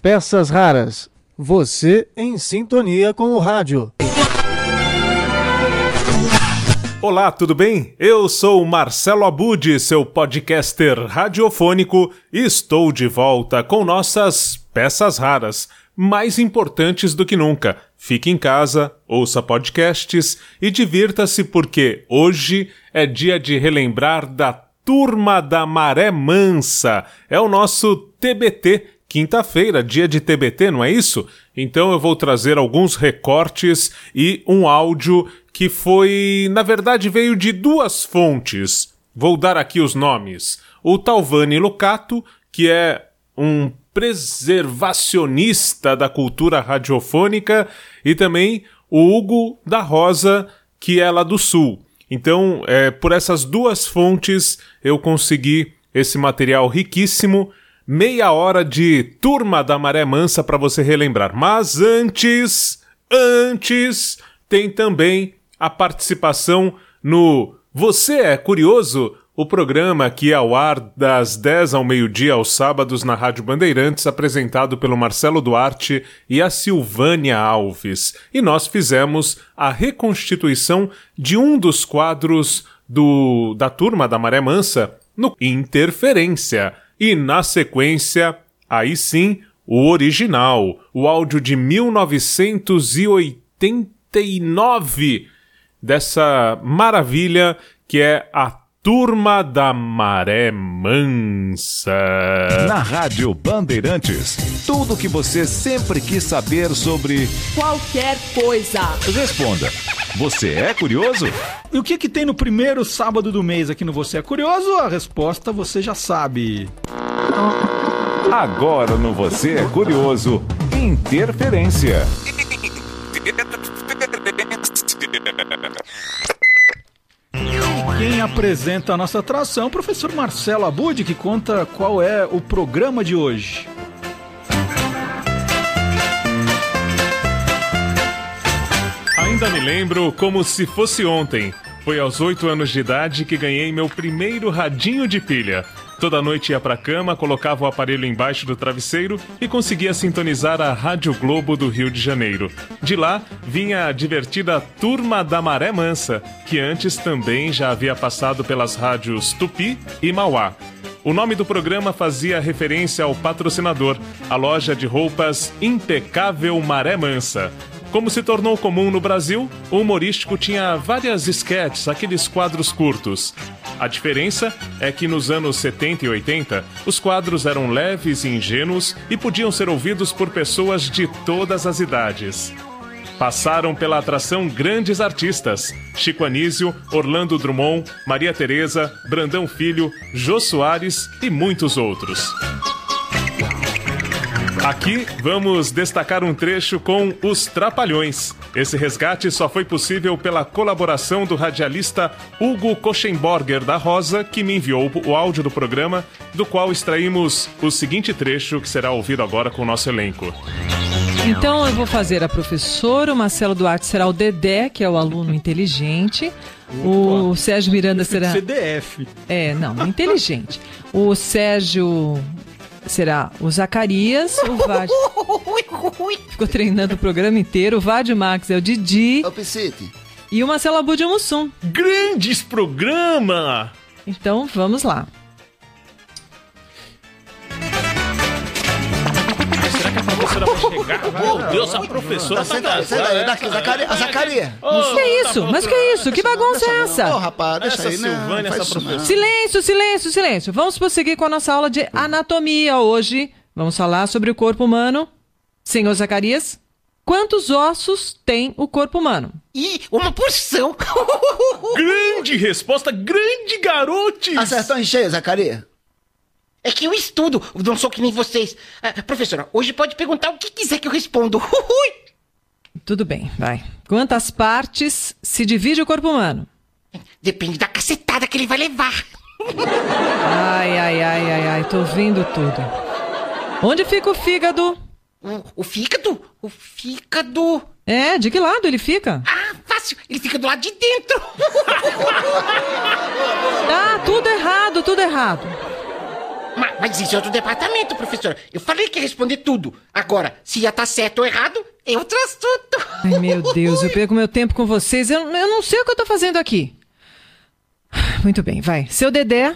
Peças raras. Você em sintonia com o rádio. Olá, tudo bem? Eu sou Marcelo Abud, seu podcaster radiofônico, e estou de volta com nossas peças raras, mais importantes do que nunca. Fique em casa, ouça podcasts e divirta-se porque hoje é dia de relembrar da Turma da Maré Mansa. É o nosso TBT quinta-feira, dia de TBT, não é isso? Então eu vou trazer alguns recortes e um áudio que foi, na verdade, veio de duas fontes. Vou dar aqui os nomes. O Talvani Lucato, que é um preservacionista da cultura radiofônica, e também o Hugo da Rosa, que é lá do Sul. Então, é, por essas duas fontes, eu consegui esse material riquíssimo meia hora de Turma da Maré Mansa para você relembrar. Mas antes, antes, tem também a participação no Você é Curioso? O programa que é ao ar das 10 ao meio-dia aos sábados na Rádio Bandeirantes, apresentado pelo Marcelo Duarte e a Silvânia Alves. E nós fizemos a reconstituição de um dos quadros do da Turma da Maré Mansa no Interferência e na sequência, aí sim, o original, o áudio de 1989 dessa maravilha que é a Turma da Maré Mansa. Na Rádio Bandeirantes, tudo o que você sempre quis saber sobre qualquer coisa. Responda. Você é curioso? E o que, que tem no primeiro sábado do mês aqui no Você é Curioso? A resposta você já sabe. Agora no Você é Curioso, interferência. Quem apresenta a nossa atração, o professor Marcelo Abud, que conta qual é o programa de hoje. Ainda me lembro como se fosse ontem. Foi aos 8 anos de idade que ganhei meu primeiro radinho de pilha. Toda noite ia pra cama, colocava o aparelho embaixo do travesseiro e conseguia sintonizar a Rádio Globo do Rio de Janeiro. De lá vinha a divertida Turma da Maré Mansa, que antes também já havia passado pelas rádios Tupi e Mauá. O nome do programa fazia referência ao patrocinador, a loja de roupas Impecável Maré Mansa. Como se tornou comum no Brasil, o humorístico tinha várias sketches, aqueles quadros curtos. A diferença é que nos anos 70 e 80, os quadros eram leves e ingênuos e podiam ser ouvidos por pessoas de todas as idades. Passaram pela atração grandes artistas: Chico Anísio, Orlando Drummond, Maria Tereza, Brandão Filho, Jô Soares e muitos outros. Aqui vamos destacar um trecho com Os Trapalhões. Esse resgate só foi possível pela colaboração do radialista Hugo Koschenborger da Rosa, que me enviou o áudio do programa, do qual extraímos o seguinte trecho que será ouvido agora com o nosso elenco. Então eu vou fazer a professora, o Marcelo Duarte será o Dedé, que é o aluno inteligente. O Sérgio Miranda será. CDF. É, não, inteligente. O Sérgio será o Zacarias, o Vade. Ficou treinando o programa inteiro. O Vade Max é o Didi. É o Piscite. E o Marcelo Abud é o Mussum. Grandes programa! Então vamos lá. Professora vai chegar? Meu Deus, a professora tá aí. Daqui, Zacaria. Zacaria. Que é isso? Mas que é isso? Que bagunça é Ô, essa? rapaz, deixa Essa aí, né? Silvânia, essa professora. Silêncio, silêncio, silêncio. Vamos prosseguir com a nossa aula de anatomia hoje. Vamos falar sobre o corpo humano. Senhor Zacarias, quantos ossos tem o corpo humano? Ih, uma porção. Grande resposta, grande garotes! Acertou em cheio, Zacaria. É que eu estudo, não sou que nem vocês. Ah, professora, hoje pode perguntar o que quiser que eu respondo. Ui. Tudo bem, vai. Quantas partes se divide o corpo humano? Depende da cacetada que ele vai levar. Ai, ai, ai, ai, ai, tô ouvindo tudo. Onde fica o fígado? O, o fígado? O fígado. É, de que lado ele fica? Ah, fácil, ele fica do lado de dentro. Ah, tudo errado, tudo errado. Ma- Mas, isso é outro departamento, professora. Eu falei que ia responder tudo. Agora, se ia estar certo ou errado, é outro assunto. Ai, meu Deus, eu perco meu tempo com vocês. Eu, eu não sei o que eu tô fazendo aqui. Muito bem, vai. Seu Dedé,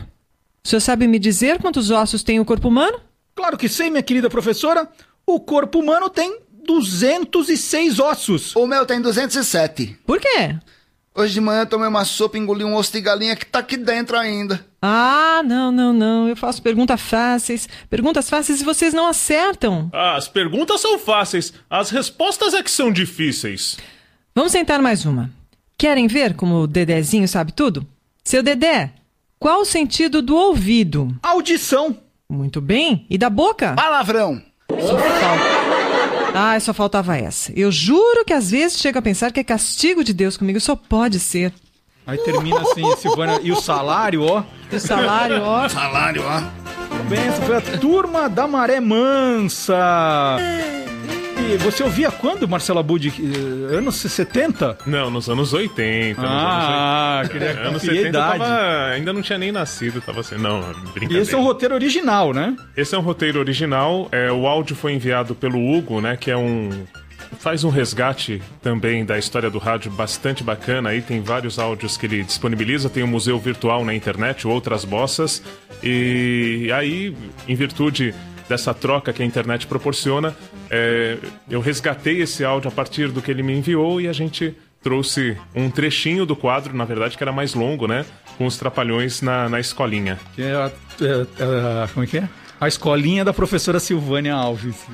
o senhor sabe me dizer quantos ossos tem o corpo humano? Claro que sei, minha querida professora. O corpo humano tem 206 ossos. O meu tem 207. Por quê? Hoje de manhã eu tomei uma sopa e engoli um osso de galinha que tá aqui dentro ainda. Ah, não, não, não. Eu faço perguntas fáceis. Perguntas fáceis e vocês não acertam. Ah, as perguntas são fáceis, as respostas é que são difíceis. Vamos tentar mais uma. Querem ver como o Dedezinho sabe tudo? Seu Dedé, qual o sentido do ouvido? Audição. Muito bem. E da boca? Palavrão. Ah, só faltava essa. Eu juro que às vezes chego a pensar que é castigo de Deus comigo. Só pode ser. Aí termina assim, Silvana. E o salário, ó. E o salário, ó. Salário, ó. Bem, essa foi a turma da Maré Mansa. E você ouvia quando, Marcela Budi? Eh, Anos 70? Não, nos anos 80. Ah, nos queria anos 80. Anos conferir a 70 eu idade. tava, ainda não tinha nem nascido, tava assim, não, E brincadeira. esse é um roteiro original, né? Esse é um roteiro original, é, o áudio foi enviado pelo Hugo, né, que é um... Faz um resgate também da história do rádio bastante bacana. Aí tem vários áudios que ele disponibiliza. Tem um museu virtual na internet, outras bossas. E aí, em virtude dessa troca que a internet proporciona, é, eu resgatei esse áudio a partir do que ele me enviou e a gente trouxe um trechinho do quadro, na verdade, que era mais longo, né? Com os trapalhões na, na escolinha. Que é é, é, como é que é? A escolinha da professora Silvânia Alves.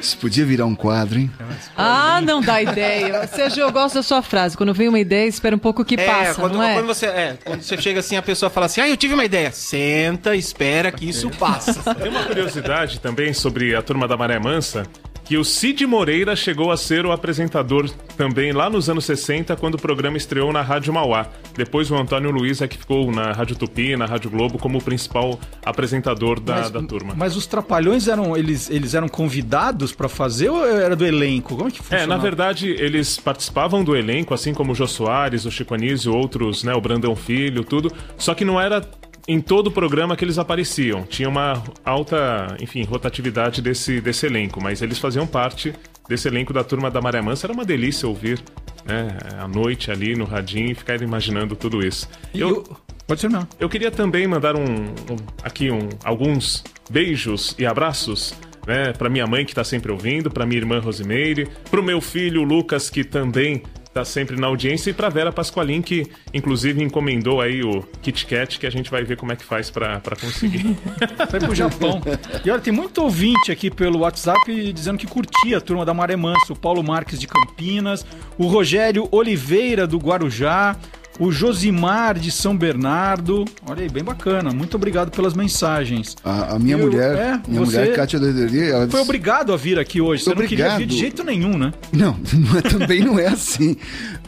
Isso podia virar um quadro, hein? Ah, não dá ideia. Sérgio, eu gosto da sua frase. Quando vem uma ideia, espera um pouco que passa, quando, não é? quando você, é, quando você chega assim, a pessoa fala assim, ah, eu tive uma ideia. Senta, espera que isso passa. Tem uma curiosidade também sobre a turma da Maré Mansa, que o Cid Moreira chegou a ser o apresentador também lá nos anos 60, quando o programa estreou na Rádio Mauá. Depois o Antônio Luiz é que ficou na Rádio Tupi, na Rádio Globo, como o principal apresentador da, da turma. Mas os trapalhões eram eles, eles eram convidados pra fazer ou era do elenco? Como é que É, funciona? na verdade, eles participavam do elenco, assim como o Jô Soares, o Chico Anísio, outros, né, o Brandão Filho, tudo. Só que não era em todo o programa que eles apareciam. Tinha uma alta, enfim, rotatividade desse, desse elenco, mas eles faziam parte desse elenco da turma da Maré Mansa. Era uma delícia ouvir, né, à noite ali no radinho e ficar imaginando tudo isso. Eu, eu- Pode ser não. eu queria também mandar um, um- aqui um, alguns beijos e abraços. Né, para minha mãe que tá sempre ouvindo, para minha irmã Rosimeire, pro meu filho Lucas que também tá sempre na audiência e pra Vera Pasqualin que inclusive encomendou aí o Kit Kat que a gente vai ver como é que faz pra pra conseguir. Vai pro Japão. E olha, tem muito ouvinte aqui pelo WhatsApp dizendo que curtia a turma da Maré Mansa. O Paulo Marques de Campinas, o Rogério Oliveira do Guarujá, o Josimar de São Bernardo. Olha aí, bem bacana. Muito obrigado pelas mensagens. A, a minha Eu- mulher, é, minha mulher, Kátia Doideria, ela Foi obrigado a vir aqui hoje. Você não queria vir de Obrigado. jeito nenhum, né? Não, não é- também não é assim.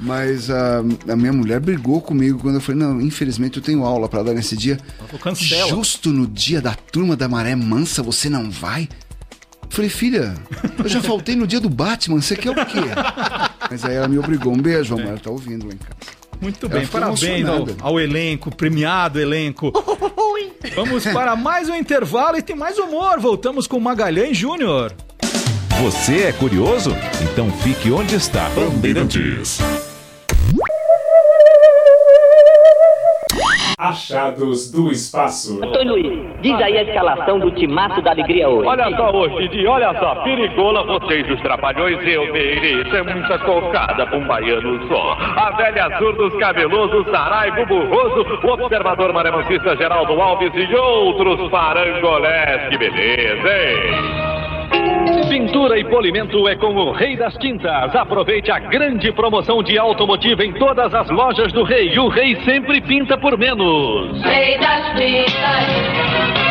Mas a, a minha mulher brigou comigo quando eu falei, não, infelizmente eu tenho aula pra dar nesse dia. "Cancela." Justo no dia da turma da Maré Mansa, você não vai? Falei, filha, eu já faltei no dia do Batman, você quer o quê? Mas aí ela me obrigou. Um beijo, amor, ela tá ouvindo lá em casa. Muito bem, parabéns ao, ao elenco, premiado elenco. Vamos para mais um intervalo e tem mais humor. Voltamos com Magalhães Júnior. Você é curioso? Então fique onde está. Bandeirantes. Achados do espaço. Antônio Luiz, diz aí a escalação do timaço da alegria hoje. Olha só, hoje, Didi, olha só, perigola vocês os trapalhões, eu isso é muita cocada pra um baiano só. A velha azul dos cabelosos, Saraiva Burroso, o observador maremancista Geraldo Alves e outros parangolés, que beleza, hein? Pintura e polimento é com o Rei das Tintas. Aproveite a grande promoção de automotivo em todas as lojas do Rei. O Rei sempre pinta por menos. Rei das Tintas.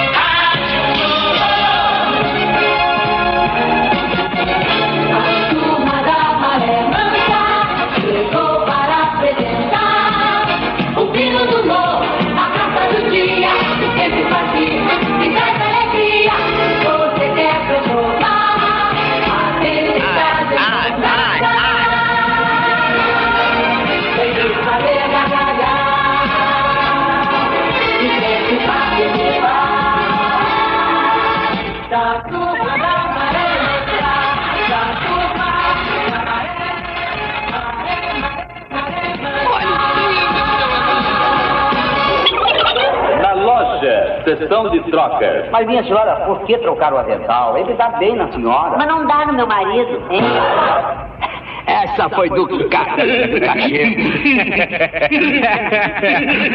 Sessão de trocas. Mas minha senhora, por que trocar o avental? Ele dá bem na senhora. Mas não dá no meu marido, hein? Essa foi do cara.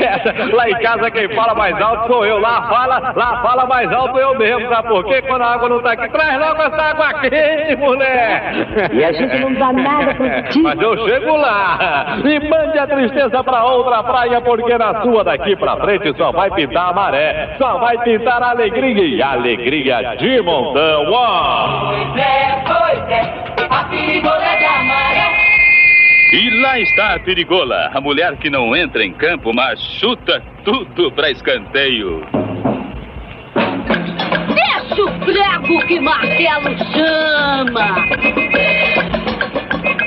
Essa, lá em casa quem fala mais alto sou eu. Lá fala, lá fala mais alto eu mesmo, sabe por quê? Quando a água não tá aqui, traz logo essa água quente, mulher. E a gente não dá nada pro Mas eu chego lá e mande a tristeza pra outra praia, porque na sua daqui pra frente só vai pintar a maré, só vai pintar a alegria e a alegria de montão, ó. Pois é, pois é, lá está a perigola, a mulher que não entra em campo, mas chuta tudo pra escanteio. Deixa o prego que martelo chama!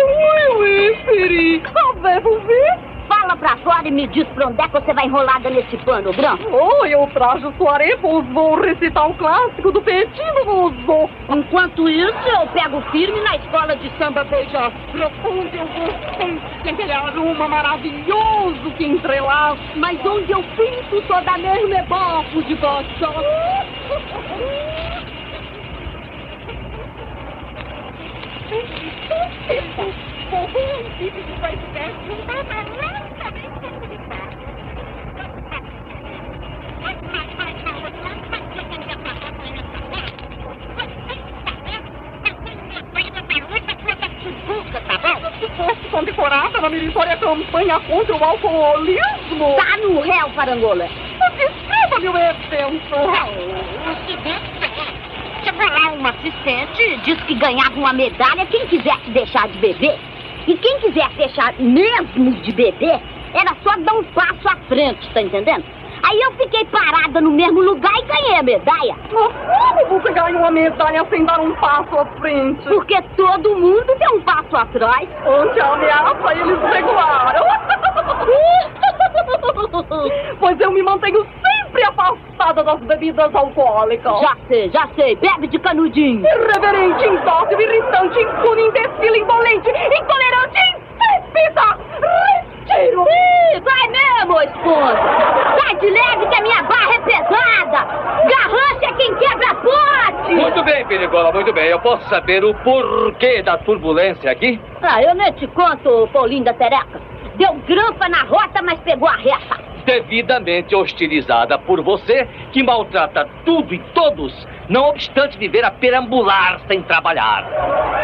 Ui, ui, Peri, devo ver? Fala pra fora e me diz pra onde é que você vai enrolada nesse pano branco. Oh, eu trajo soaré, pois vou recitar o clássico do Petino, moço. Enquanto isso, eu pego firme na escola de samba beija Profundo eu gostei, que aquele aroma maravilhoso que entrelaça. Mas onde eu pinto toda mesmo é bafo de bosta. condecorada na meritória campanha contra o alcoolismo. Tá no réu, parangola. Descreva-me o evento. Chegou lá um assistente disse que ganhava uma medalha quem quisesse deixar de beber. E quem quisesse deixar mesmo de beber, era só dar um passo à frente, tá entendendo? Aí eu fiquei parada no mesmo lugar e ganhei a medalha. Mas como você ganha uma medalha sem dar um passo à frente? Porque todo mundo deu um passo atrás. Ante a ameaça, eles regularam. pois eu me mantenho sempre afastada das bebidas alcoólicas. Já sei, já sei. Bebe de canudinho. Irreverente, indócil, irritante, impune, imbecil, indolente, intolerante, insípida. Retiro. Ih, vai mesmo, esposa. Sai de leve que a minha barra é pesada. Garrancha é quem quebra pote. Muito bem, Perigola, muito bem. Eu posso saber o porquê da turbulência aqui? Ah, eu nem te conto, Paulinho da Tereca. Deu grampa na rota, mas pegou a reta. Devidamente hostilizada por você, que maltrata tudo e todos, não obstante viver a perambular sem trabalhar.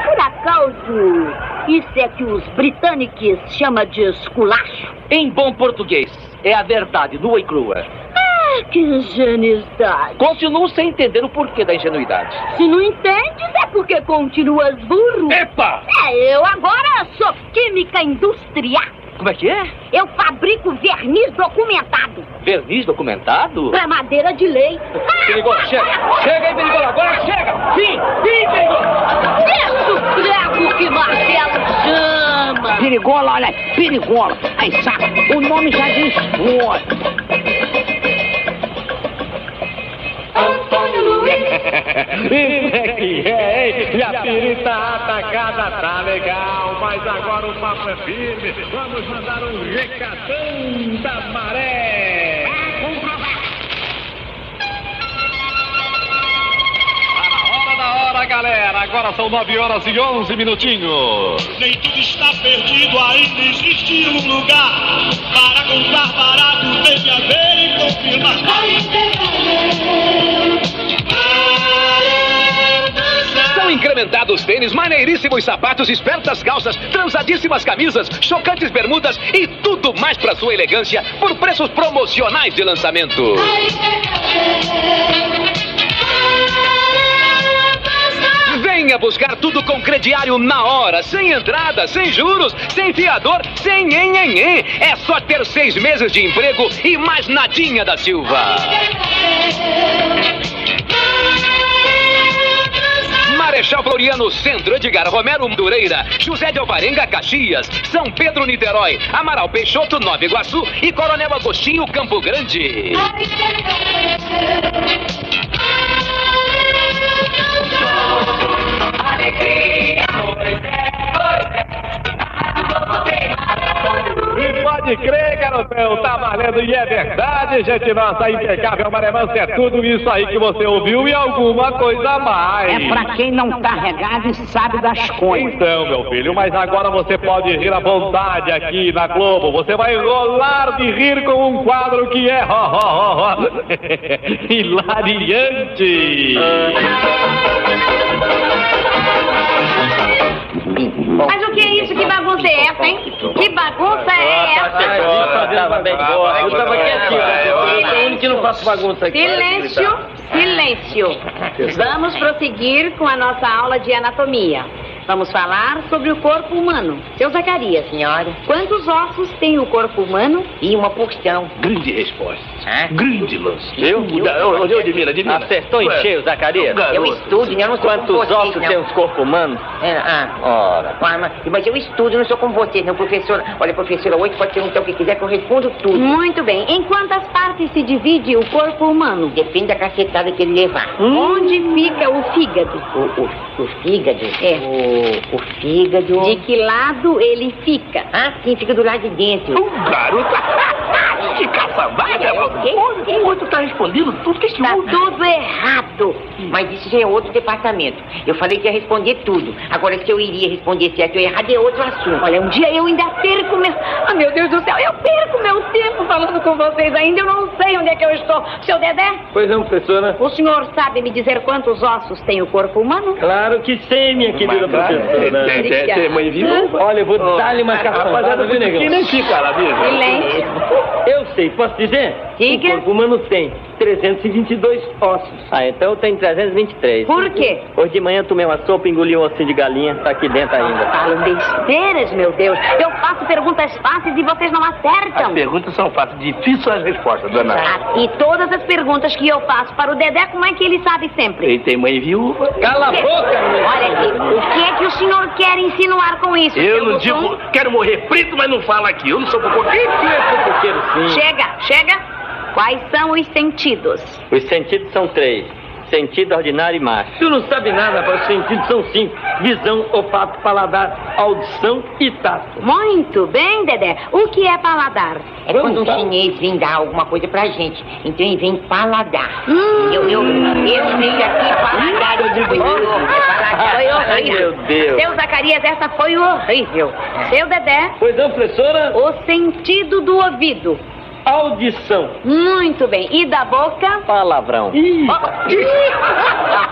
Por acaso, isso é que os britânicos chamam de esculacho? Em bom português, é a verdade nua e crua. Ah, que ingenuidade. Continuo sem entender o porquê da ingenuidade. Se não entendes, é porque continuas burro. Epa! É, eu agora sou química industrial. Como é que é? Eu fabrico verniz documentado Verniz documentado? pra madeira de lei. Perigola, chega! Chega aí, Perigola, agora chega! Fim! Fim, Perigola! Deixa o prego que martelo chama. Perigola, olha, perigola. Aí, sabe, o nome já diz tudo. Isso é que é, hein? E a pirita atacada tá legal, mas agora o papo é firme. Vamos mandar um recadão da maré. Hora da hora, galera. Agora são 9 horas e 11 minutinhos. Nem tudo está perdido, ainda existe um lugar para comprar barato, venha ver e confirmar. São incrementados tênis, maneiríssimos sapatos, espertas calças, transadíssimas camisas, chocantes bermudas e tudo mais para sua elegância por preços promocionais de lançamento. Venha buscar tudo com crediário na hora, sem entrada, sem juros, sem fiador, sem nhenhenhê. É só ter seis meses de emprego e mais nadinha da Silva. Marechal Floriano Centro, Edgar Romero Dureira, José de Alvarenga Caxias, São Pedro Niterói, Amaral Peixoto Nova Iguaçu e Coronel Agostinho Campo Grande. E pode crer, garotão, tá valendo e é verdade, gente nossa, impecável Maremansa é tudo isso aí que você ouviu e alguma coisa a mais. É pra quem não tá regado e sabe das coisas. Então, meu filho, mas agora você pode rir à vontade aqui na Globo. Você vai rolar de rir com um quadro que é ó, ó, ó, ó, hilariante. Mas o que é isso? Que bagunça é essa, hein? Que bagunça é essa? Tava bem boa. Eu tava quietinho. Eu sou o único que não faço bagunça aqui. Silêncio, silêncio. Vamos prosseguir com a nossa aula de anatomia. Vamos falar sobre o corpo humano. Seu Zacarias. Senhora. Quantos ossos tem o corpo humano? E uma porção. Grande resposta. Hã? Grande lance. Eu? Eu, eu, admiro, admiro. Acertou em cheio, Zacarias. garoto. Eu estudo, eu não sou Quantos como vocês, ossos não. tem os corpos humanos? É, ah, Ora. mas, mas- mas eu estudo, não sou como vocês, não, professora. Olha, professora, hoje pode perguntar o que quiser que eu respondo tudo. Muito bem. Em quantas partes se divide o corpo humano? Depende da cacetada que ele levar. Onde fica o fígado? O, o, o fígado? É. O, o fígado... De que lado ele fica? Ah, sim, fica do lado de dentro. Garota, que caçavaga, O outro tá respondendo tudo que Tá outro... tudo errado. Mas isso já é outro departamento. Eu falei que ia responder tudo. Agora, se eu iria responder certo ou errado, é outro assunto. Olha, um dia eu ainda perco meu. Ah, meu Deus do céu, eu perco meu tempo falando com vocês ainda. Eu não sei onde é que eu estou. Seu Dedé, Pois não, professora? o senhor sabe me dizer quantos ossos tem o corpo humano? Claro que sei, minha querida professora. Tem, tem, tem mãe viva? Olha, eu vou dar-lhe uma caçambada, viu, negão? Que nem fica lá mesmo. Silêncio. Eu sei, posso dizer? Diga. O corpo humano tem 322 ossos. Ah, então tem 323. Por quê? Hoje de manhã eu tomei uma sopa e engoli um ossinho de galinha, tá aqui dentro ainda. Falam besteiras, meu Deus. Eu faço perguntas fáceis e vocês não As acertam. perguntas são fáceis, difíceis são as respostas, dona. Ah, E todas as perguntas que eu faço para o Dedé, como é que ele sabe sempre? Ele tem mãe viúva. Cala a boca, meu Olha aqui, o que é que o senhor quer insinuar com isso? Eu não digo, quero morrer frito, mas não falo aqui. Eu não sou fofoqueiro. Fofoqueiro, sim. Chega, chega. Quais são os sentidos? Os sentidos são três. Sentido ordinário e macho. Tu não sabe nada, rapaz. Os sentidos são cinco. Visão, olfato, paladar, audição e tato. Muito bem, Dedé. O que é paladar? É quando um chinês vem dar alguma coisa pra gente. Então ele vem paladar. Hum. Eu, eu, eu aqui paladar. É paladar. Foi Ai, horrível. meu Deus. Seu Zacarias, essa foi horrível. Seu Dedé, Pois não, professora? o sentido do ouvido. Audição. Muito bem. E da boca? Palavrão.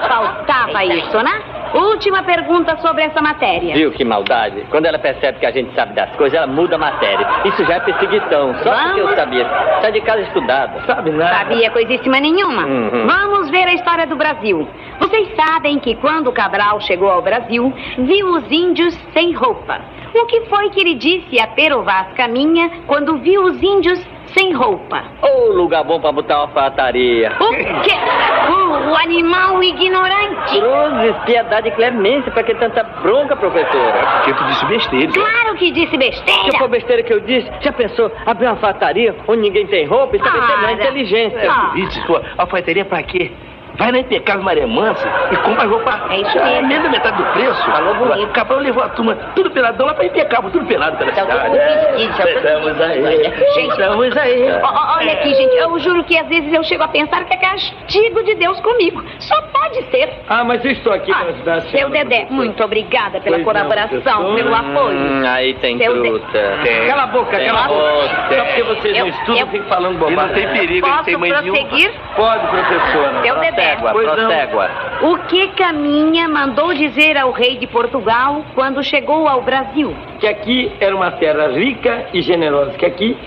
Faltava isso, né? Última pergunta sobre essa matéria. Viu que maldade? Quando ela percebe que a gente sabe das coisas, ela muda a matéria. Isso já é perseguição. Só porque eu sabia. Sai de casa estudada. Sabe nada. Sabia coisíssima nenhuma. Uhum. Vamos ver a história do Brasil. Vocês sabem que quando Cabral chegou ao Brasil, viu os índios sem roupa. O que foi que ele disse a Pero Vaz Caminha quando viu os índios sem roupa? Ô, lugar bom pra botar uma fataria. O quê? O, o animal ignorante. Cruzes, piedade e clemência, pra que tanta bronca, professora? Que tu disse besteira. Claro que disse besteira. foi besteira que eu disse? Já pensou abrir uma fataria onde ninguém tem roupa? Isso também tem Ora. inteligência. Ah. Vice, tua alfaiataria pra quê? Vai na Impecável Maré Mansa e compra roupa. É isso mesmo. Menos da metade do preço. Falou bonito. O Cabral levou a turma tudo peladão lá pra Impecável, tudo pelado pela Tá cidade. tá Estamos aí. Gente, Estamos aí. Olha aqui, gente, eu juro que às vezes eu chego a pensar que é castigo de Deus comigo. Só pode ser. Ah, mas eu estou aqui Ah, para ajudar a seu senhora, Dedé, professora. muito obrigada pela Pois colaboração, pelo apoio. Hum, aí tem Seu truta. Tem. Cala a boca, Tem. cala a boca. Tem. Só porque vocês Eu- não estudam, eu- ficam falando E não bobagem. tem perigo, Posso tem mãe prosseguir? Pode, professora. Seu Dedé. Não. prosségua. O que Caminha mandou dizer ao rei de Portugal quando chegou ao Brasil? Que aqui era uma terra rica e generosa, que aqui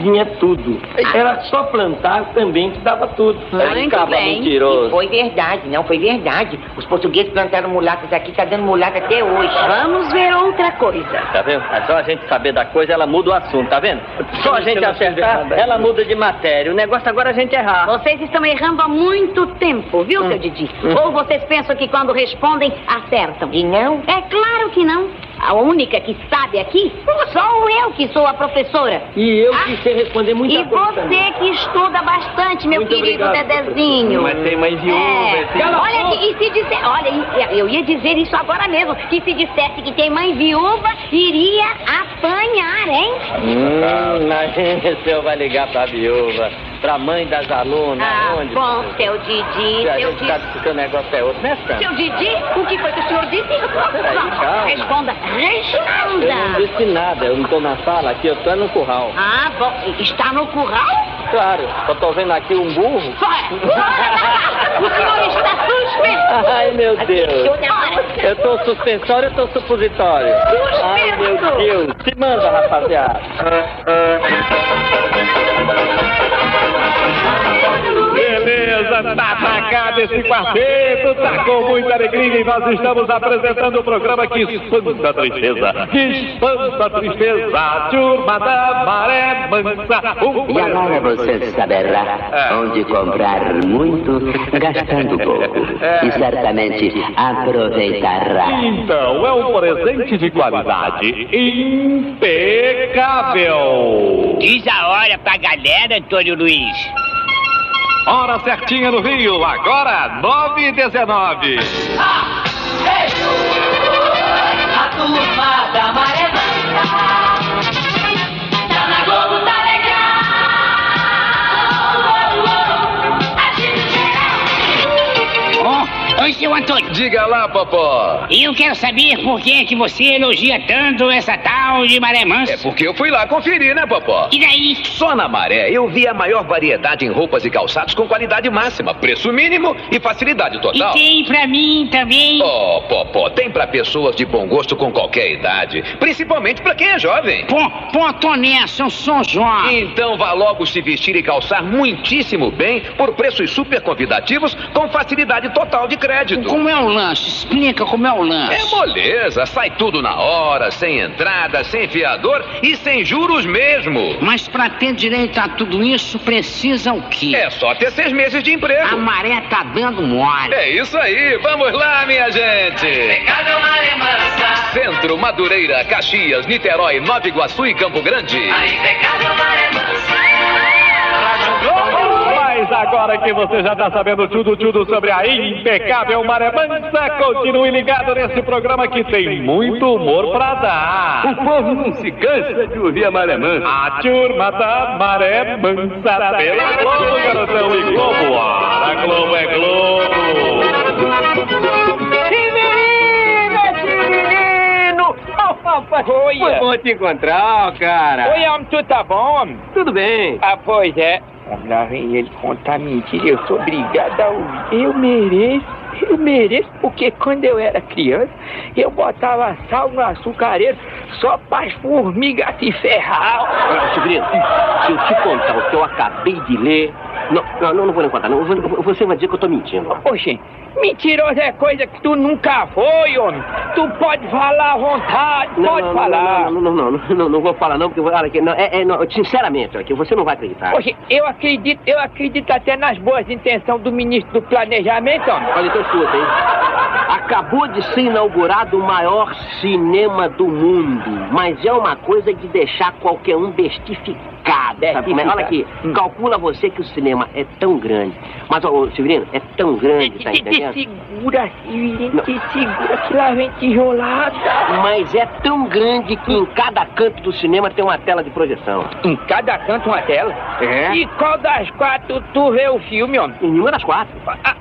tinha tudo. Era só plantar também que dava tudo. Muito bem. mentiroso. E foi verdade, não foi verdade. Os portugueses plantaram mulatas aqui, tá dando mulata até hoje. Vamos ver outra coisa. Tá vendo? É só a gente saber da coisa, ela muda o assunto, tá vendo? Só a gente acertar, ela muda de matéria. O negócio agora é a gente errar. Vocês estão errando há muito tempo, viu, seu Didi? Ou vocês pensam que quando respondem, acertam? E não? É claro que não. A única que sabe aqui sou eu que sou a professora. E eu Ah, que sei responder muita E coisa você também. que estuda bastante, meu Muito querido obrigado, Dedezinho. Mas tem mãe viúva. É. tem- Olha E, e se disser, olha, e- eu ia dizer isso agora mesmo, que se dissesse que tem mãe viúva, iria apanhar, hein? Hum, mas o senhor vai ligar pra viúva, pra mãe das alunas, Ah, onde? bom, seu Didi, Se a seu gente Didi. sabe que o negócio é outro, né, Sandra? Seu Didi, o que foi que o senhor disse? Peraí, calma. Responda, Eu não disse nada, eu não tô na sala aqui, eu tô no curral. Ah, bom, está no curral? Claro, eu tô vendo aqui um burro. O senhor está suspenso. Ai, meu Deus. Eu tô suspensório ou tô supositório? Ai, meu Deus. Se manda, rapaziada. Tá atacado esse quarteto, tá com muita alegria e nós estamos apresentando o programa que espanta a tristeza, que espanta a tristeza, a turma da maré mansa. Um E agora você saberá onde comprar muito gastando pouco. E certamente aproveitará. Então, é um presente de qualidade impecável. Diz a hora pra galera, Antônio Luiz. Hora certinha no Rio, agora 9 e 19. A turma da maré oi, seu Antônio. Diga lá, Popó. Eu quero saber por que, que você elogia tanto essa tal de maré mansa. É porque eu fui lá conferir, né, Popó? E daí? Só na Maré eu vi a maior variedade em roupas e calçados com qualidade máxima, preço mínimo e facilidade total. E tem pra mim também. Oh, Popó, tem pra pessoas de bom gosto com qualquer idade, principalmente pra quem é jovem. Pô, pô, tô nessa, eu sou jovem. Então vá logo se vestir e calçar muitíssimo bem por preços super convidativos com facilidade total de crédito. Como é o lance? Explica como é o lance. É moleza, sai tudo na hora, sem entrada, sem fiador e sem juros mesmo. Mas pra ter direito a tudo isso, precisa o quê? É só ter seis meses de emprego. A maré tá dando mole. É isso aí, vamos lá, minha gente. Centro, Madureira, Caxias, Niterói, Nova Iguaçu e Campo Grande. Mas agora que você já tá sabendo tudo, tudo sobre a impecável Maré Mansa, continue ligado nesse programa que tem muito humor pra dar. O povo não se cansa de ouvir a Maré Mansa. A turma da Maré Mansa pela Globo, garotão, e Globo. A Globo é Globo. Menino! Oi, Foi bom te encontrar, cara. Oi, homem, tu tá bom, homem? Tudo bem. Ah, pois é. Lá vem ele contar mentira, eu sou obrigado a ouvir. Eu mereço, eu mereço, porque quando eu era criança, eu botava sal no açucareiro só para as formigas se ferrar. Sobrinho, se eu te contar o que eu acabei de ler... Não, não, não, vou nem contar, não. Você vai dizer que eu tô mentindo. Oxe, mentiroso é coisa que tu nunca foi, homem. Tu pode falar à vontade, Não, pode não, falar. Não, não, não, não, não, não vou falar não, porque olha aqui, não, é, é, não, sinceramente, aqui, você não vai acreditar. Oxe, eu acredito, eu acredito até nas boas intenções do ministro do planejamento, homem. Olha, então escuta, hein? Acabou de ser inaugurado o maior cinema do mundo, mas é uma coisa de deixar qualquer um bestificado. Como é? Olha aqui, calcula você que o cinema é tão grande, mas, ô, Severino, é tão grande, tá Te, entendendo? segura, Severino, te segura que lá vem tijolada. Mas é tão grande que em cada canto do cinema tem uma tela de projeção. Em cada canto uma tela? É? E qual das quatro tu vê o filme, homem? Em nenhuma das quatro. Ah,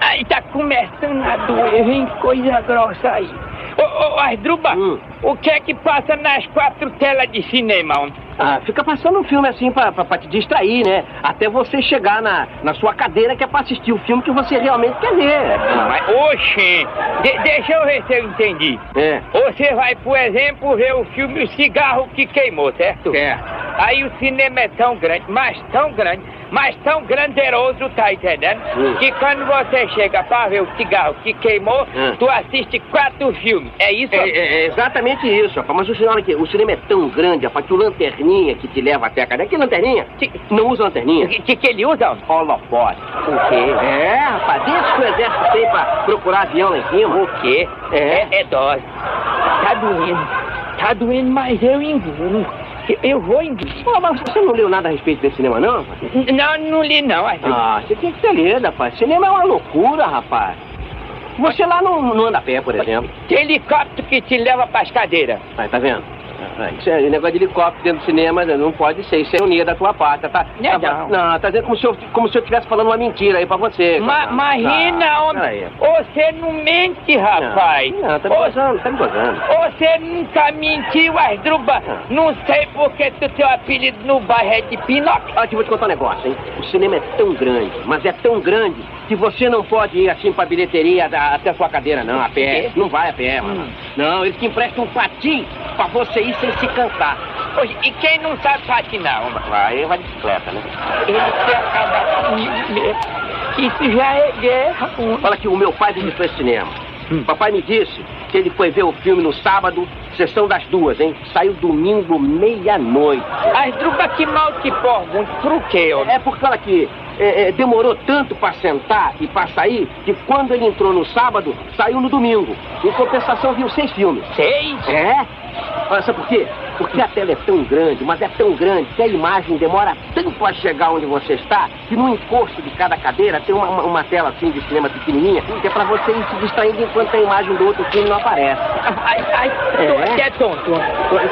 aí tá começando a doer, vem coisa grossa aí. Ô, ô, Asdruba, Hum. o que é que passa nas quatro telas de cinema, homem? Ah, fica passando um filme assim pra, pra, pra te distrair, né? Até você chegar na, na sua cadeira que é pra assistir o filme que você realmente quer ver. Mas, oxe, de- deixa eu ver se eu entendi. É. Você vai, por exemplo, ver o filme O Cigarro que Queimou, certo? É. Aí o cinema é tão grande, mas tão grande, mas tão granderoso, tá entendendo? Hum. Que quando você chega pra ver o cigarro que queimou, Hum. tu assiste quatro filmes. É isso? É, é- é exatamente isso, rapaz. Mas o senhor, aqui, o cinema é tão grande, rapaz, que o lanterninha que te leva até a cadeira. Que lanterninha? Não usa lanterninha. Que, que, que ele usa? Holofote. O quê? É, rapaz, desde que o exército tem pra procurar avião lá em cima. O quê? É. É, dose. Tá doendo. Tá doendo, mas eu engulo. Eu, vou engolir. Pô, mas você não leu nada a respeito desse cinema, não? Não, não li não, Arthur. Ah, você tem que ter lido, rapaz. Cinema é uma loucura, rapaz. Você lá não, não anda a pé, por exemplo. Tem helicóptero que te leva pras cadeiras. Aí, tá vendo? Ah, Isso é negócio de helicóptero dentro do cinema, não pode ser. Isso é ironia da tua parte, tá? Não, tá, não. tá dizendo como se eu como se eu estivesse falando uma mentira aí pra você. Ma cara. Imagina, Ah, homem. Você não mente, rapaz. Não, não, tá me gozando, tá me gozando. Você nunca mentiu, Asdruba. Não sei porque tu teu apelido no bairro é de Pinóquio. Olha, eu vou te contar um negócio, hein? O cinema é tão grande, mas é tão grande que você não pode ir assim pra bilheteria da- até a sua cadeira, não, a pé. Não vai a pé, mano. Não, eles te emprestam um patins pra você ir sem se cansar. Oxe, e quem não sabe patinar, homem? Vai, vai de bicicleta, né? Ele quer acabar comigo mesmo. Isso já é guerra. Fala que o meu pai visitou esse cinema. Papai me disse que ele foi ver o filme no sábado, sessão das duas, hein? Saiu domingo, meia-noite. Asdruba, que mal te pergunto, por quê, homem? É porque, olha aqui, é, é, demorou tanto pra sentar e pra sair, que quando ele entrou no sábado, saiu no domingo. Em compensação, viu seis filmes. Seis? É? Olha, sabe por quê? Porque a tela é tão grande, mas é tão grande que a imagem demora tanto a chegar onde você está, que no encosto de cada cadeira tem uma, uma, tela assim de cinema pequenininha, que é pra você ir se distraindo enquanto a imagem do outro filme não aparece. Ai, ai, É. é tonto.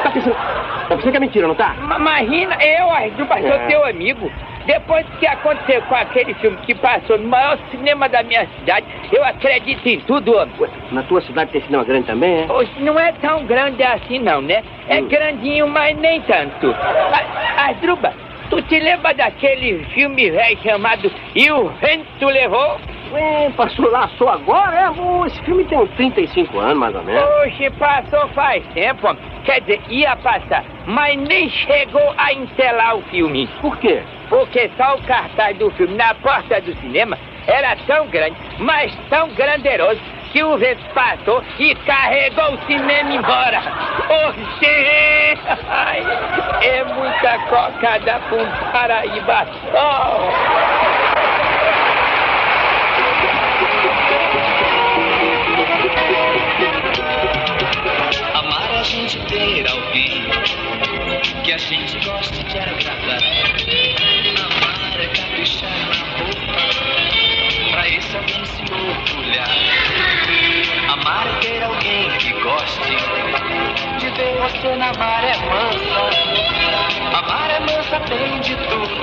Tá pensando, tá pensando que é mentira, não tá? Ma- Imagina, eu, sou É. teu amigo. Depois que aconteceu com aquele filme que passou no maior cinema da minha cidade, eu acredito em tudo, homem. Na tua cidade tem cinema grande também, é? Hoje não é tão grande assim, não, né? É Hum. grandinho, mas nem tanto. Asdruba, tu te lembra daquele filme velho chamado E o Vento Levou? Ué, passou lá só agora? É, esse filme tem uns 35 anos, mais ou menos. Oxe, passou faz tempo. Quer dizer, ia passar, mas nem chegou a entelar o filme. Por quê? Porque só o cartaz do filme na porta do cinema era tão grande, mas tão granderoso, que o vento passou e carregou o cinema embora. Oxê! É muita cocada pra um Paraíba só. Amar a gente ter alguém que a gente goste de agradar. Esse alguém se orgulhar. Amar é ter alguém que goste de ver você na maré mansa. A maré mansa tem de tudo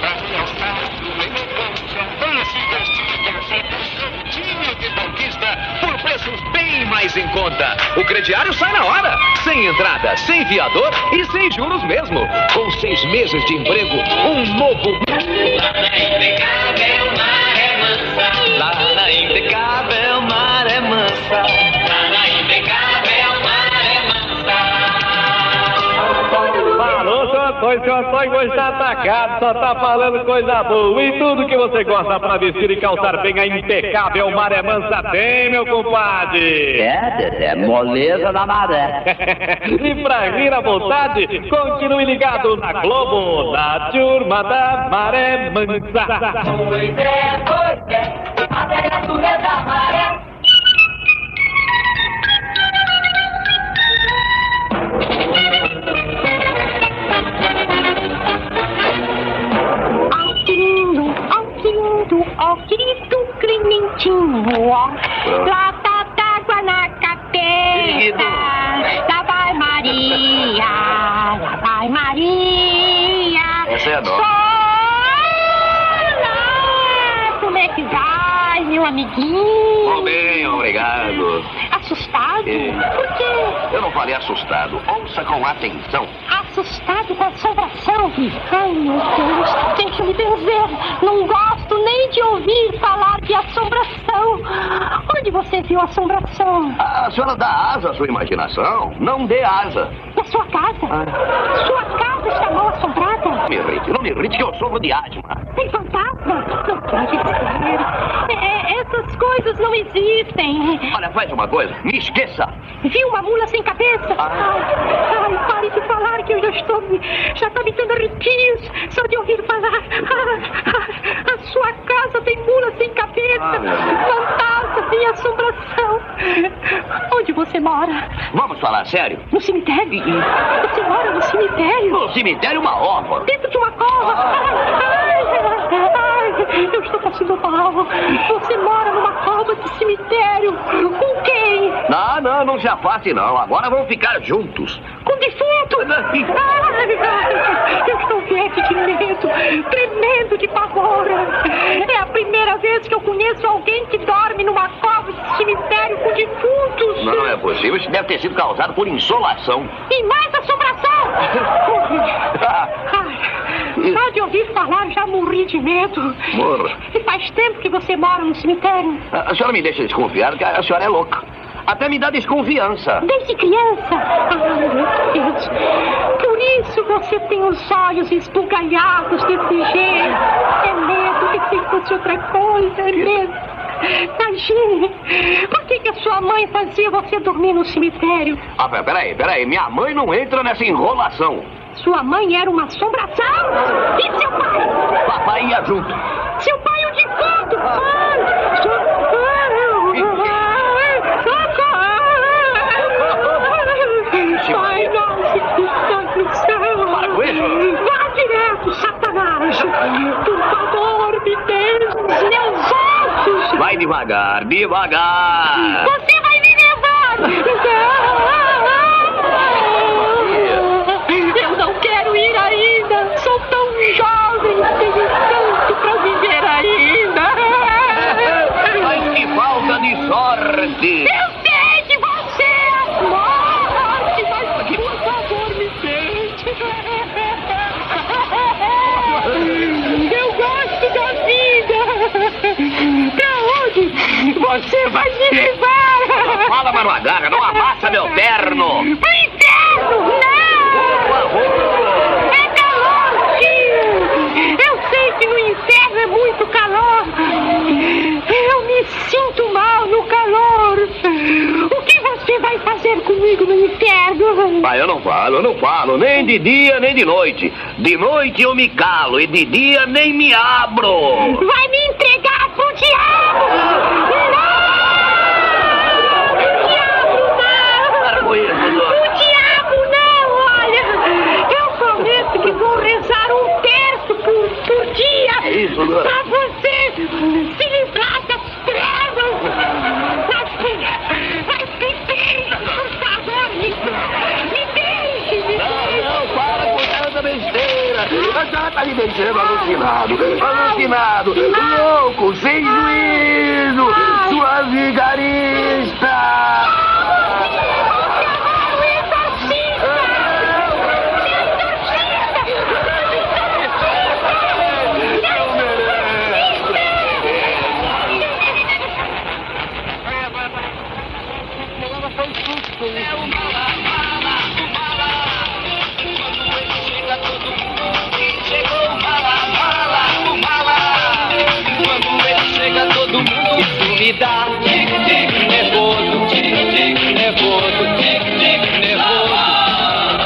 pra realçar sua elegância. Venha se vestir ser Tinha de conquista por preços bem mais em conta. O crediário sai na hora, sem entrada, sem fiador e sem juros mesmo. Com seis meses de emprego, um novo. Seu Antônio, seu Antônio hoje tá atacado, só tá falando coisa boa. E tudo que você gosta pra vestir e calçar bem a impecável Maré Mansa tem, meu compadre. É, é moleza da maré. e pra rir à vontade, continue ligado na Globo, na turma da Maré Mansa. Pois é, pois é, a turma da maré. Querido, ó querido, Clementinho, ó. Lata d'água na cabeça. Lá vai Maria, lá vai Maria. Essa é a. Olá, como é que vai, meu amiguinho? Vou bem, obrigado. Assustado? É. Por quê? Eu não falei assustado. Ouça com atenção. Assustado com a assombração? Ai, meu Deus, deixa-me benzer. Não gosto nem de ouvir falar de assombração. Onde você viu assombração? A senhora dá asa à sua imaginação? Não dê asa. Na sua casa? Sua casa está mal assombrada? Não me irrite, não me irrite que eu sofro de asma. Tem fantasma? Não pode ser. É, essas coisas não existem. Olha, faz uma coisa, me esqueça. Viu uma mula sem cabeça? Ai, ai, pare de falar que eu já estou. Já está me dando arrepios só de ouvir falar. Ah, ah, a sua casa tem mula sem cabeça, Ah, fantasma e assombração. Onde você mora? Vamos falar sério? No cemitério? Você mora no cemitério? No cemitério, uma ova. Dentro de uma cova? Ai, ai, ai, eu estou passando mal. Você mora numa cova cova de cemitério. Com quem? Não, não, não se afaste não. Agora vão ficar juntos. Com defunto? Ai, ai, eu estou verde de medo, tremendo de pavor. É a primeira vez que eu conheço alguém que dorme numa cova de cemitério com defuntos. Não, não é possível. Isso deve ter sido causado por insolação. E mais assombração! Só de ouvir falar já morri de medo. Morra. E faz tempo que você mora no cemitério? A a senhora me deixa desconfiar que a a senhora é louca. Até me dá desconfiança. Desde criança. Ai, meu Deus. Por isso você tem os olhos esbugalhados desse jeito. É medo. Que fosse outra coisa. É medo. Imagine. Por que, que a sua mãe fazia você dormir no cemitério? Ah, pe- peraí, peraí. Minha mãe não entra nessa enrolação. Sua mãe era uma assombração? E seu pai? Papai ia junto. Seu pai o defunto? Ai, socorro! Socorro! Ai, nossa, que está no céu! Vá direto, Satanás! Por favor, me deixe meus ossos! Vai devagar, devagar. Você vai me levar! Eu não quero ir ainda! Sou tão jovem! Tenho tanto pra viver ainda! Mas que falta de sorte. Eu sei que você é a morte! Mas por favor, me deixe! Eu gosto da vida! Pra onde você vai me levar? Fala, mano, agarra, não amassa meu terno. Pro inferno! Não! É calor, tio! Eu sei que no inferno é muito calor! Eu me sinto mal no calor! O que você vai fazer comigo no inferno? Ah, eu não falo, eu não falo, nem de dia, nem de noite. De noite eu me calo e de dia nem me abro. Vai me entregar pro diabo! Para com isso, O diabo não, olha! Eu prometo que vou rezar um terço por, por dia isso, dona? pra você se livrar das trevas! Mas, me deixe, por favor, me, me deixe, me deixe! Não, para com tanta besteira. A senhora tá me deixando alucinado. Alucinado. Louco, sem juízo. Me dá tic-tic nervoso, tic-tic nervoso, tic-tic nervoso.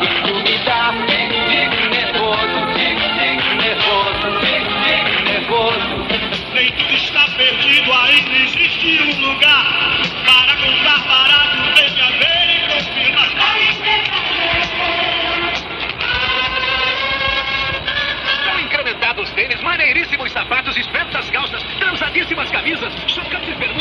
Isso me dá tic-tic nervoso, tic-tic nervoso, tic-tic nervoso. Nem tudo está perdido, ainda existe um lugar para comprar barato. Venha ver e confirmar. São incrementados tênis, maneiríssimos sapatos, espertas calças, transadíssimas camisas, chocantes bermudas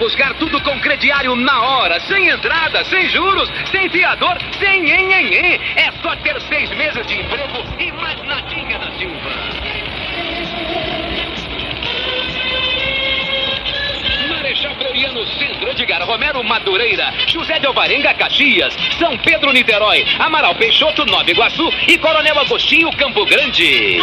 buscar tudo com crediário na hora, sem entrada, sem juros, sem fiador, sem nhenhenhê. É só ter seis meses de emprego e mais nadinha da Silva. Marechal Floriano Centro, Edgar Romero Madureira, José de Alvarenga Caxias, São Pedro Niterói, Amaral Peixoto Nova Iguaçu e Coronel Agostinho Campo Grande.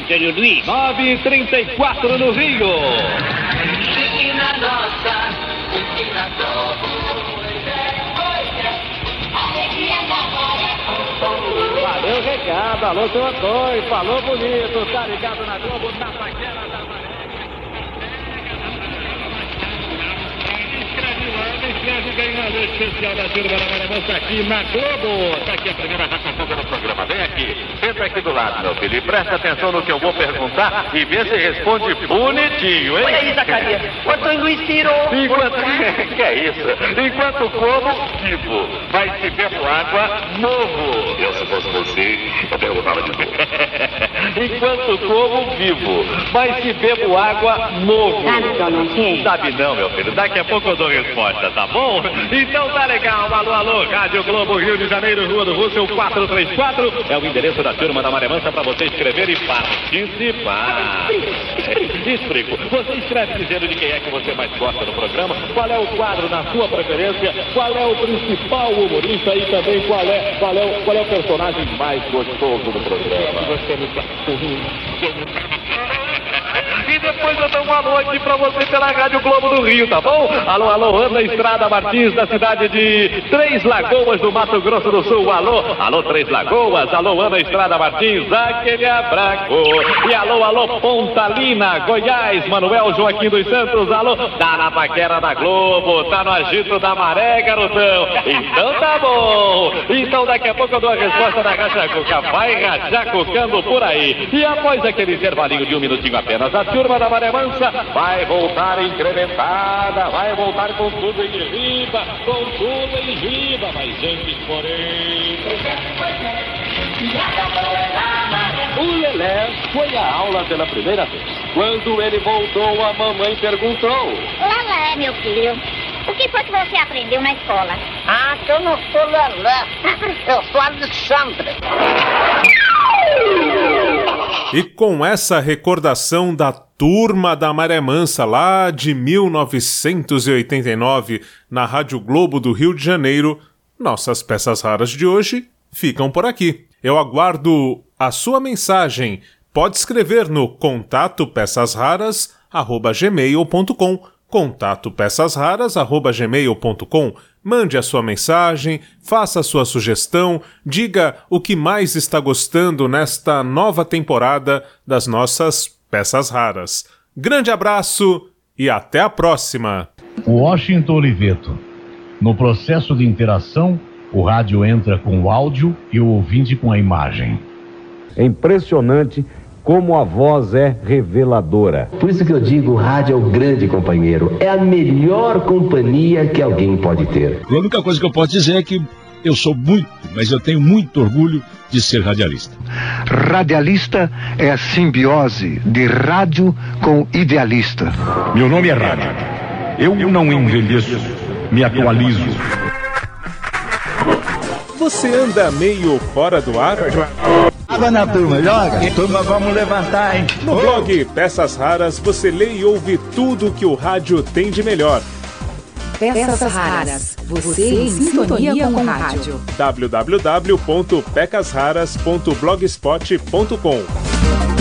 Antônio Luiz. 9 34 no Rio. Esquina nossa, Valeu, recado. Alô, seu Antônio. Falou bonito. Tá ligado na Globo, na Paquera, da Maré especial da turma da Maré Mansa aqui na Globo. Tá aqui a primeira racafuga do programa. Vem aqui, senta aqui do lado, meu filho. E presta atenção no que eu vou perguntar e vê se responde bonitinho, hein? Olha aí, Zacarias. Quanto Luiz tirou? Enquanto... que é isso? Enquanto como, vivo, vai se bebo água, novo. Eu, se fosse você, eu perguntava de novo. Enquanto como, vivo, vai se bebo água, novo. Sabe não, meu filho. Daqui a pouco eu dou resposta, tá bom? Então tá legal. Alô, alô, Rádio Globo Rio de Janeiro, Rua do Russell 434. É o endereço da turma da Maré Mansa pra você escrever e participar. Explico. Você escreve dizendo de quem é que você mais gosta do programa, qual é o quadro na sua preferência, qual é o principal humorista e também qual é, qual é, o, qual é o personagem mais gostoso do programa. Você me depois eu dou um alô aqui pra você pela Rádio Globo do Rio, tá bom? Alô, alô, Ana Estrada Martins, da cidade de Três Lagoas, do Mato Grosso do Sul. Alô, alô, Três Lagoas. Alô, Ana Estrada Martins, aquele abraço. E alô, alô, Pontalina, Goiás, Manuel Joaquim dos Santos. Alô, tá na paquera da Globo, tá no agito da maré, garotão. Então tá bom. Então daqui a pouco eu dou a resposta da Rachacuca. Vai rachacucando por aí. E após aquele intervalinho de um minutinho apenas, a turma da Maré Mansa vai voltar incrementada, vai voltar com tudo em riba, com tudo em riba, mas antes, porém. O Lelé foi à aula pela primeira vez. Quando ele voltou, a mamãe perguntou: Lelé, meu filho, o que foi que você aprendeu na escola? Ah, que eu não sou Lelé. Eu sou Alexandre. E com essa recordação da Turma da Maré Mansa lá de 1989 na Rádio Globo do Rio de Janeiro, nossas peças raras de hoje ficam por aqui. Eu aguardo a sua mensagem. Pode escrever no contato peçasraras@gmail.com, contato peçasraras@gmail.com. Mande a sua mensagem, faça a sua sugestão, diga o que mais está gostando nesta nova temporada das nossas peças raras. Grande abraço e até a próxima! Washington Oliveto. No processo de interação, o rádio entra com o áudio e o ouvinte com a imagem. É impressionante como a voz é reveladora. Por isso que eu digo, o rádio é o grande companheiro. É a melhor companhia que alguém pode ter. A única coisa que eu posso dizer é que eu sou muito, mas eu tenho muito orgulho de ser radialista. Radialista é a simbiose de rádio com idealista. Meu nome é rádio. Eu não envelheço, me atualizo. Você anda meio fora do ar? Água na turma, joga. Turma, vamos levantar, hein? No blog Peças Raras você lê e ouve tudo o que o rádio tem de melhor. Peças raras. Você em sintonia com o rádio. www.pecasraras.blogspot.com